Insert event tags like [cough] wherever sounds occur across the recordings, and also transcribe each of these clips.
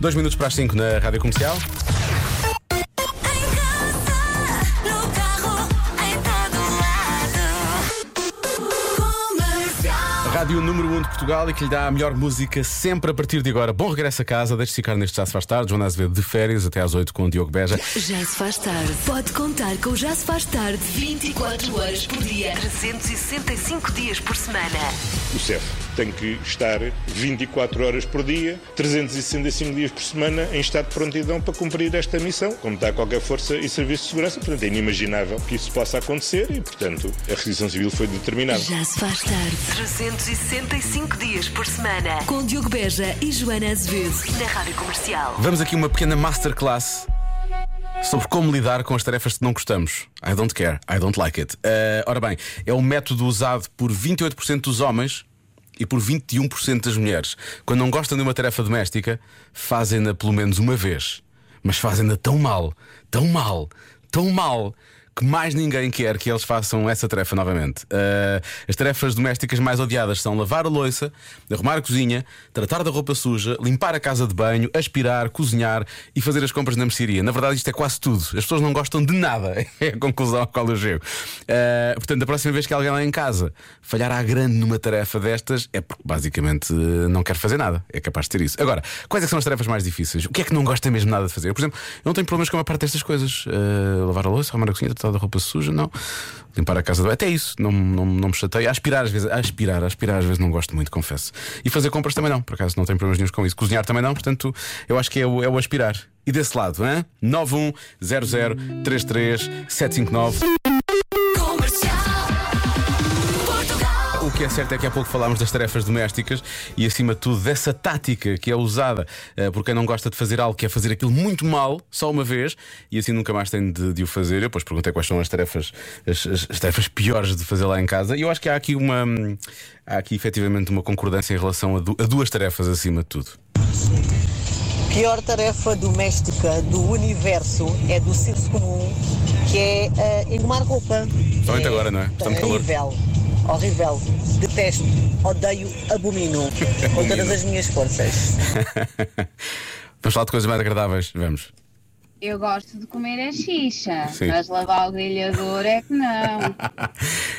Dois minutos para as 5 na Rádio Comercial. Rádio número 1 um de Portugal e que lhe dá a melhor música sempre a partir de agora. Bom regresso a casa, deixe-se ficar neste Já se faz tarde. Joana Azevedo de férias até às 8 com o Diogo Beja. Já se faz tarde. Pode contar com o Já se faz tarde 24 horas por dia, 365 dias por semana. O CEF tem que estar 24 horas por dia, 365 dias por semana, em estado de prontidão para cumprir esta missão, como está qualquer força e serviço de segurança. Portanto, é inimaginável que isso possa acontecer e, portanto, a requisição civil foi determinada. Já se faz tarde 365 dias por semana. Com Diogo Beja e Joana Azevedo. Na Rádio Comercial. Vamos aqui uma pequena masterclass sobre como lidar com as tarefas que não gostamos. I don't care, I don't like it. Eh, ora bem, é um método usado por 28% dos homens e por 21% das mulheres. Quando não gostam de uma tarefa doméstica, fazem-na pelo menos uma vez. Mas fazem-na tão mal, tão mal, tão mal. Que mais ninguém quer que eles façam essa tarefa novamente. Eh, as tarefas domésticas mais odiadas são lavar a louça, arrumar a cozinha, tratar da roupa suja, limpar a casa de banho, aspirar, cozinhar e fazer as compras na mercearia. Na verdade, isto é quase tudo. As pessoas não gostam de nada. [laughs] É a conclusão a qual eu chego. Eh, portanto, a próxima vez que alguém lá em casa falhar à grande numa tarefa destas, é porque basicamente não quer fazer nada. É capaz de ter isso. Agora, quais é são as tarefas mais difíceis? O que é que não gosta mesmo nada de fazer? Eu, por exemplo, eu não tenho problemas com uma parte destas coisas. Eh, lavar a louça, arrumar a cozinha, tratar da roupa suja, não. Limpar a casa de banho. Até isso, não, não, não me chateia. Aspirar às vezes, aspirar, aspirar às vezes não gosto muito, confesso. E fazer compras também não, por acaso não tenho problemas nenhum com isso. Cozinhar também não, portanto, eu acho que é o, é o aspirar. E desse lado, hein? 910033759. Que é certo é que há pouco falámos das tarefas domésticas e, acima de tudo, dessa tática que é usada eh, por quem não gosta de fazer algo, que é fazer aquilo muito mal, só uma vez, e assim nunca mais tem de, de o fazer. Eu depois perguntei quais são as tarefas, as, as- as tarefas piores de fazer lá em casa, e eu acho que há aqui uma. hum, Há aqui efetivamente uma concordância em relação a, du- a duas tarefas acima de tudo. pior tarefa doméstica do universo é do senso comum, que é uh, engomar roupa. Principalmente é agora, não é? Muito calor. Horrível. Detesto, odeio, abomino [laughs] com todas as minhas forças. [laughs] Vamos falar de coisas mais agradáveis. Vamos. Eu gosto de comer a xixa, Sim. mas lavar o grelhador é que não.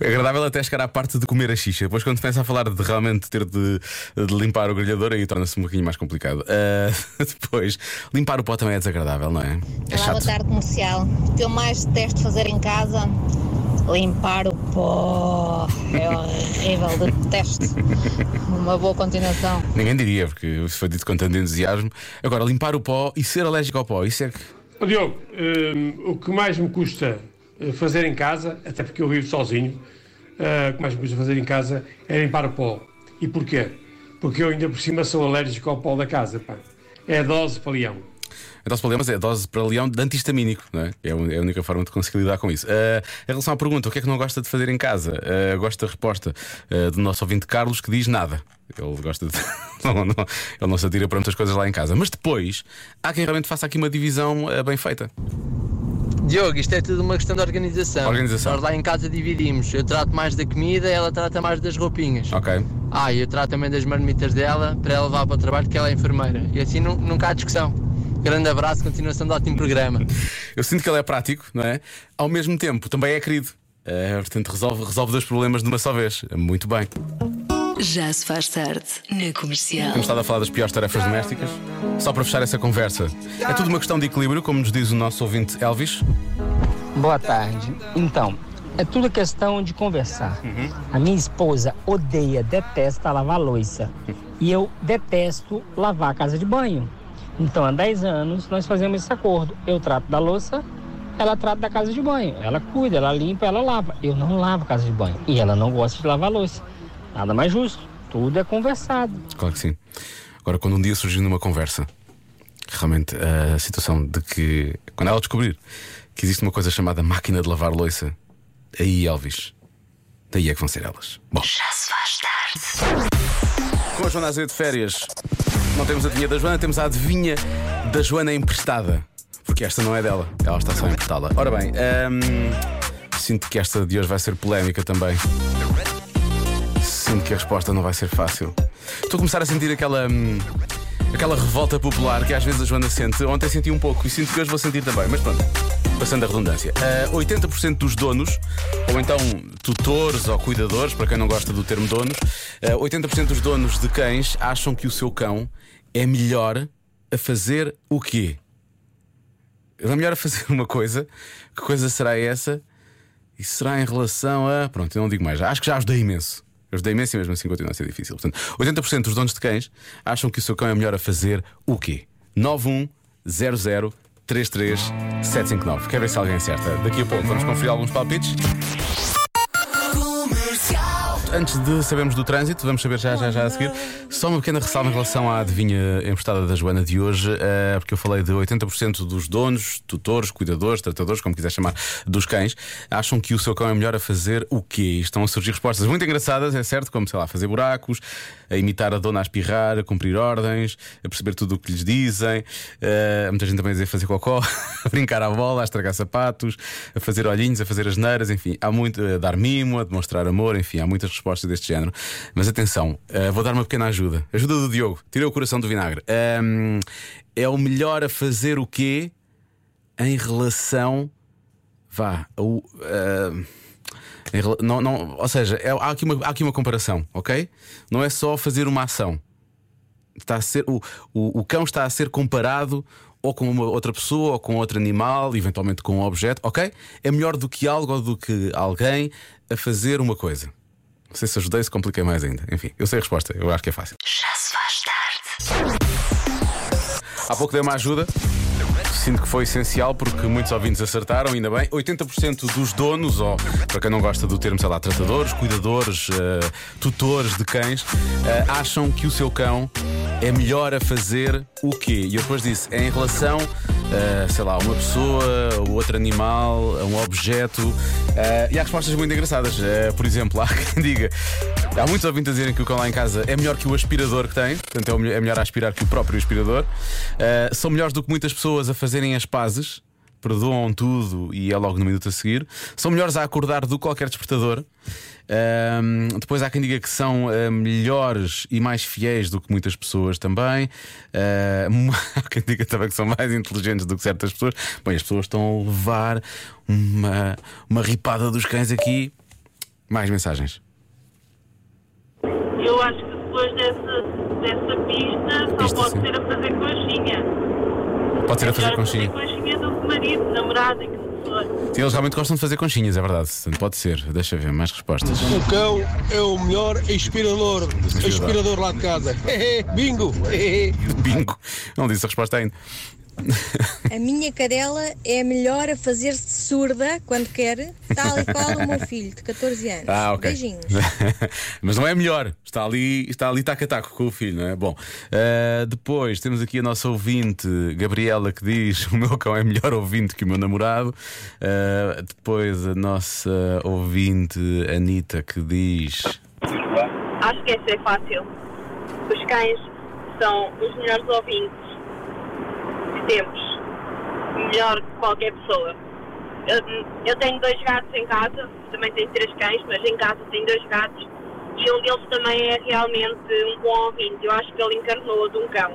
É [laughs] agradável até chegar à parte de comer a xixa. Depois, quando começa a falar de realmente ter de, de limpar o grelhador, aí torna-se um bocadinho mais complicado. Ah, depois, limpar o pó também é desagradável, não é? É Olá, boa chato. tarde comercial. O que eu mais detesto fazer em casa limpar o pó. É horrível, detesto. Uma boa continuação. Ninguém diria, porque isso foi dito com tanto entusiasmo. Agora, limpar o pó e ser alérgico ao pó, isso é que. Ó Diogo, hum, o que mais me custa eh, fazer em casa, até porque eu vivo sozinho, eh, o que mais me custa fazer em casa é limpar o pó. E porquê? Porque eu ainda por cima sou alérgico ao pó da casa, pá. É a dose para leão. A dose para leão, mas é a dose para leão de antihistamínico, não é? É a é única forma de conseguir lidar com isso. Ah, em relação à pergunta, o que é que não gosta de fazer em casa? Ah, gosto da resposta ah, do nosso ouvinte Carlos que diz nada. Ele gosta de. [laughs] não, não, ele não se atira para muitas coisas lá em casa. Mas depois, há quem realmente faça aqui uma divisão ah, bem feita. Diogo, isto é tudo uma questão de organização. Organização. Nós lá em casa dividimos. Eu trato mais da comida, ela trata mais das roupinhas. Ok. Ah, e eu trato também das marmitas dela para ela levar para o trabalho, que ela é enfermeira. E assim nu- nunca há discussão. Grande abraço, continuação de ótimo programa. [laughs] Eu sinto que ele é prático, não é? Ao mesmo tempo, também é querido. Ah, portanto, resolve, resolve dois problemas de uma só vez. Muito bem. Já se faz tarde. Na Comercial. Temos estado a falar das piores tarefas domésticas. Só para fechar essa conversa, é tudo uma questão de equilíbrio, como nos diz o nosso ouvinte Elvis. Boa tarde. Então, é tudo questão de conversar. A minha esposa odeia, detesta lavar louça. E eu detesto lavar a casa de banho. Então, há 10 anos, nós fazemos esse acordo. Eu trato da louça, ela trata da casa de banho. Ela cuida, ela limpa, ela lava. Eu não lavo a casa de banho. E ela não gosta de lavar louça. Nada mais justo. Tudo é conversado. Claro que sim. Agora, quando um dia surgir numa conversa, realmente a situação de que, quando ela descobrir que existe uma coisa chamada máquina de lavar louça, aí Elvis, daí é que vão ser elas. Bom, Já se faz tarde. com a Joana Azevedo de férias, não temos a adivinha da Joana, temos a adivinha da Joana emprestada. Porque esta não é dela, ela está só a emprestá-la. Ora bem, hum, sinto que esta de hoje vai ser polémica também. Sinto que a resposta não vai ser fácil. Estou a começar a sentir aquela. hum, Aquela revolta popular que às vezes a Joana sente. Ontem senti um pouco e sinto que hoje vou sentir também, mas pronto. Passando a redundância. Ah, 80% dos donos, ou então tutores ou cuidadores, para quem não gosta do termo donos, ah, 80% dos donos de cães acham que o seu cão é melhor a fazer o quê? Ele é melhor a fazer uma coisa. Que coisa será essa? E será em relação a. Pronto, eu não digo mais. Acho que já ajudei imenso. Eu ajudei imenso e mesmo assim continua a ser difícil. Portanto, 80% dos donos de cães acham que o seu cão é melhor a fazer o quê? 9100 33759. Quer ver se alguém acerta? Daqui a pouco vamos conferir alguns palpites. Antes de sabermos do trânsito, vamos saber já, já, já a seguir. Só uma pequena ressalva em relação à adivinha emprestada da Joana de hoje, eh, porque eu falei de 80% dos donos, tutores, cuidadores, tratadores, como quiser chamar, dos cães, acham que o seu cão é melhor a fazer o quê? Estão a surgir respostas muito engraçadas, é certo, como sei lá, fazer buracos, a imitar a dona a espirrar, a cumprir ordens, a perceber tudo o que lhes dizem, eh, muita gente também a dizer fazer cocó, [laughs] a brincar à bola, a estragar sapatos, a fazer olhinhos, a fazer as neiras, enfim, há muito a dar mimo, a demonstrar amor, enfim, há muitas respostas deste género. Mas atenção, eh, vou dar uma pequena ajuda. Ajuda do Diogo, tirei o coração do vinagre. Ahm, é o melhor a fazer o quê em relação. Vá, ao. ahm, em não, não, ou seja, é- há, aqui uma, há aqui uma comparação, ok? Não é só fazer uma ação. Está a ser, o, o, o cão está a ser comparado ou com uma outra pessoa, ou com outro animal, eventualmente com um objeto, ok? É melhor do que algo ou do que alguém a fazer uma coisa. Não sei se ajudei, se compliquei mais ainda. Enfim, eu sei a resposta, eu acho que é fácil. Já se faz tarde. Há pouco dei uma ajuda. Sinto que foi essencial porque muitos ouvintes acertaram, ainda bem. 80% dos donos, ou para quem não gosta do termo, sei lá, tratadores, cuidadores, eh, tutores de cães, eh, acham que o seu cão é melhor a fazer o quê? E eu depois disse, é em relação, eh, sei lá, uma pessoa, outro animal, um objeto. eh, e há respostas muito engraçadas. Eh, por exemplo, [laughs] há quem diga, há muitos ouvintes a dizerem que o cão lá em casa é melhor que o aspirador que tem, portanto é é melhor aspirar que o próprio aspirador. São melhores do que muitas pessoas a fazerem as pazes. Perdoam tudo e é logo no minuto a seguir. São melhores a acordar do que qualquer despertador. Ahm, depois há quem diga que são ah, melhores e mais fiéis do que muitas pessoas também. Ahm, [laughs] há quem diga também que são mais inteligentes do que certas pessoas. Bem, as pessoas estão a levar uma, uma ripada dos cães aqui. Mais mensagens. Eu acho que depois dessa, dessa pista só pode sim. ser a fazer conchinha. Pode ser a fazer conchinha. do marido, namorado e. Sim, eles realmente gostam de fazer conchinhas, é verdade. Pode ser. Deixa ver, mais respostas. O cão é o melhor aspirador. Aspirador lá de casa. [laughs] Bingo! [laughs] Bingo. Não disse a resposta ainda. A minha cadela é melhor a fazer-se surda quando quer, tal e qual o meu [laughs] filho de 14 anos. Ah, ok. Beijinhos. [laughs] Mas não é melhor. Está ali, está ali taco a taco com o filho, não é? Bom, ah, depois temos aqui a nossa ouvinte, Gabriela, que diz: [laughs] O meu cão é melhor ouvinte que o meu namorado. Ah, depois a nossa ouvinte, Anitta, que diz: Acho que essa é fácil. Os cães são os melhores ouvintes temos. Melhor que qualquer pessoa. Eu, eu tenho dois gatos em casa, também tenho três cães, mas em casa tenho dois gatos. E um deles também é realmente um bom ouvinte. Eu acho que ele encarnou de um cão.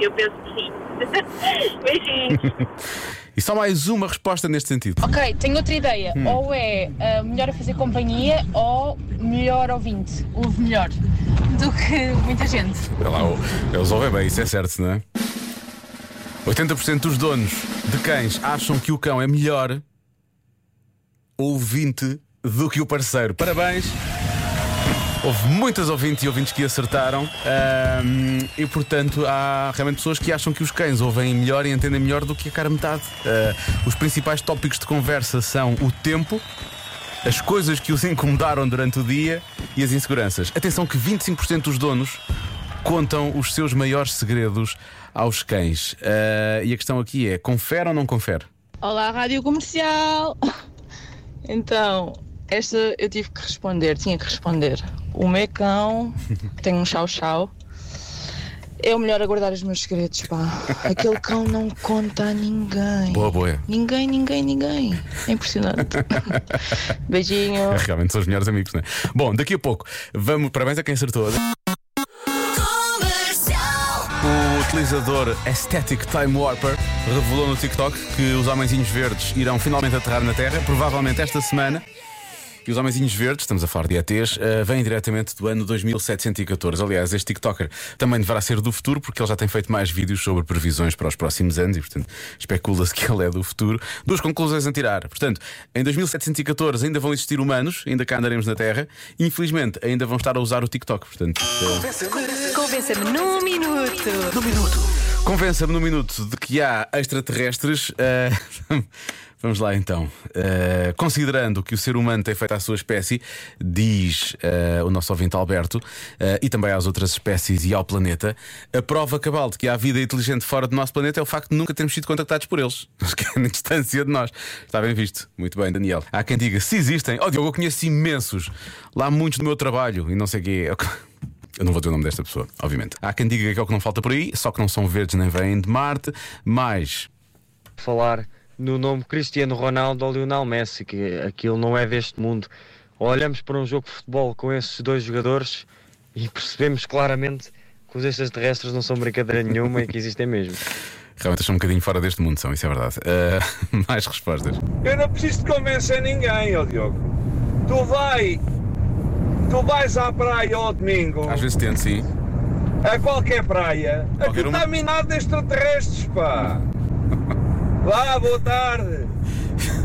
Eu penso que sim. [laughs] Beijinhos. [laughs] E só mais uma resposta neste sentido. Ok, tenho outra ideia. Hum. Ou é ah, melhor a fazer companhia ou melhor ouvinte. Ouve melhor do que muita gente. Olha lá, eles ouvem bem, isso é certo, não é? 80% dos donos de cães acham que o cão é melhor ouvinte do que o parceiro. Parabéns! Houve muitas ouvintes e ouvintes que acertaram e, portanto, há realmente pessoas que acham que os cães ouvem melhor e entendem melhor do que a cara metade. Ah, os principais tópicos de conversa são o tempo, as coisas que os incomodaram durante o dia e as inseguranças. Atenção que 25% dos donos contam os seus maiores segredos aos cães. Ah, e a questão aqui é: confere ou não confere? Olá, Rádio Comercial! [laughs] Então, esta eu tive que responder, tinha que responder. O meu cão, que [laughs] tem um chau-chau, é o melhor a guardar os meus segredos, pá. Aquele cão não conta a ninguém. Boa, boa. Ninguém, ninguém, ninguém. É impressionante. [laughs] Beijinho. Realmente são os melhores amigos, não é? Bom, daqui a pouco, vamos. Parabéns a quem acertou. Utilizador Aesthetic Time Warper revelou no TikTok que os homenzinhos verdes irão finalmente aterrar na Terra, provavelmente esta semana. E os homenzinhos verdes, estamos a falar de ETs, uh, vêm diretamente do ano 2714. Aliás, este TikToker também deverá ser do futuro, porque ele já tem feito mais vídeos sobre previsões para os próximos anos e, portanto, especula-se que ele é do futuro. Duas conclusões a tirar. Portanto, em 2714 ainda vão existir humanos, ainda cá andaremos na Terra. Infelizmente, ainda vão estar a usar o TikTok. Portanto, uh... Convença-me num minuto. Num minuto. Convença-me num minuto de que há extraterrestres. Uh... [laughs] Vamos lá então. Uh, considerando que o ser humano tem feito à sua espécie, diz uh, o nosso ouvinte Alberto, e também às outras espécies e ao planeta, a prova cabal de que há vida inteligente fora do nosso planeta é o facto de nunca termos sido contactados por eles. [laughs] na distância de nós. Está bem visto. Muito bem, Daniel. Há quem diga, se existem, oh, Diogo, eu conheço imensos, lá muitos do meu trabalho e não sei o quê. [laughs] não vou ter o nome desta pessoa, obviamente. Há quem diga que é o que não falta por aí, só que não são verdes nem vêm de Marte, mas. Falar no nome Cristiano Ronaldo ou Lionel Messi, que aquilo não é deste mundo. Olhamos para um jogo de futebol com esses dois jogadores e percebemos claramente que os extraterrestres não são brincadeira nenhuma e que existem mesmo. Realmente estão um bocadinho fora deste mundo, são, isso é verdade. Uh, [laughs] mais respostas. Eu não preciso de convencer ninguém, ó Diogo. Tu vai. Tu vais à praia ao domingo. Às vezes tento, sim. A qualquer praia. Qualquer aquilo está minado de extraterrestres, pá. [laughs] Vá, boa tarde.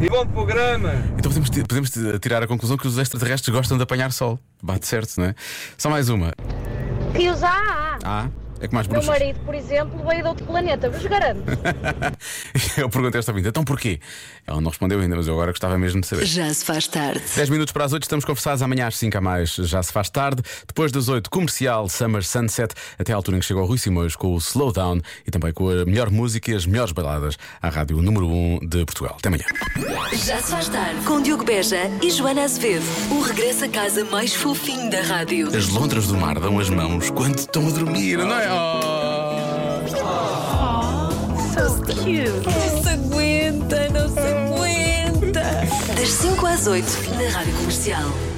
E bom programa. Então podemos, podemos tirar a conclusão que os extraterrestres gostam de apanhar sol. Bate certo, não é? Só mais uma. Que os há. Ah. É que mais Meu marido, por exemplo, veio de outro planeta, vos garanto. [laughs] eu perguntei esta vida, então porquê? Ela não respondeu ainda, mas eu agora gostava mesmo de saber. Já se faz tarde. 10 minutos para as 8, estamos conversados amanhã às 5 a mais. Já se faz tarde. Depois das 8, comercial Summer Sunset, até à altura em que chegou o Rui Simões com o Slowdown e também com a melhor música e as melhores baladas à rádio número 1 de Portugal. Até amanhã. Já se faz tarde com Diogo Beja e Joana Azevedo. O regresso a casa mais fofinho da rádio. As lontras do mar dão as mãos quando estão a dormir, não é? So cute. Não se aguenta, não se aguenta. Das 5 às 8 na Rádio Comercial.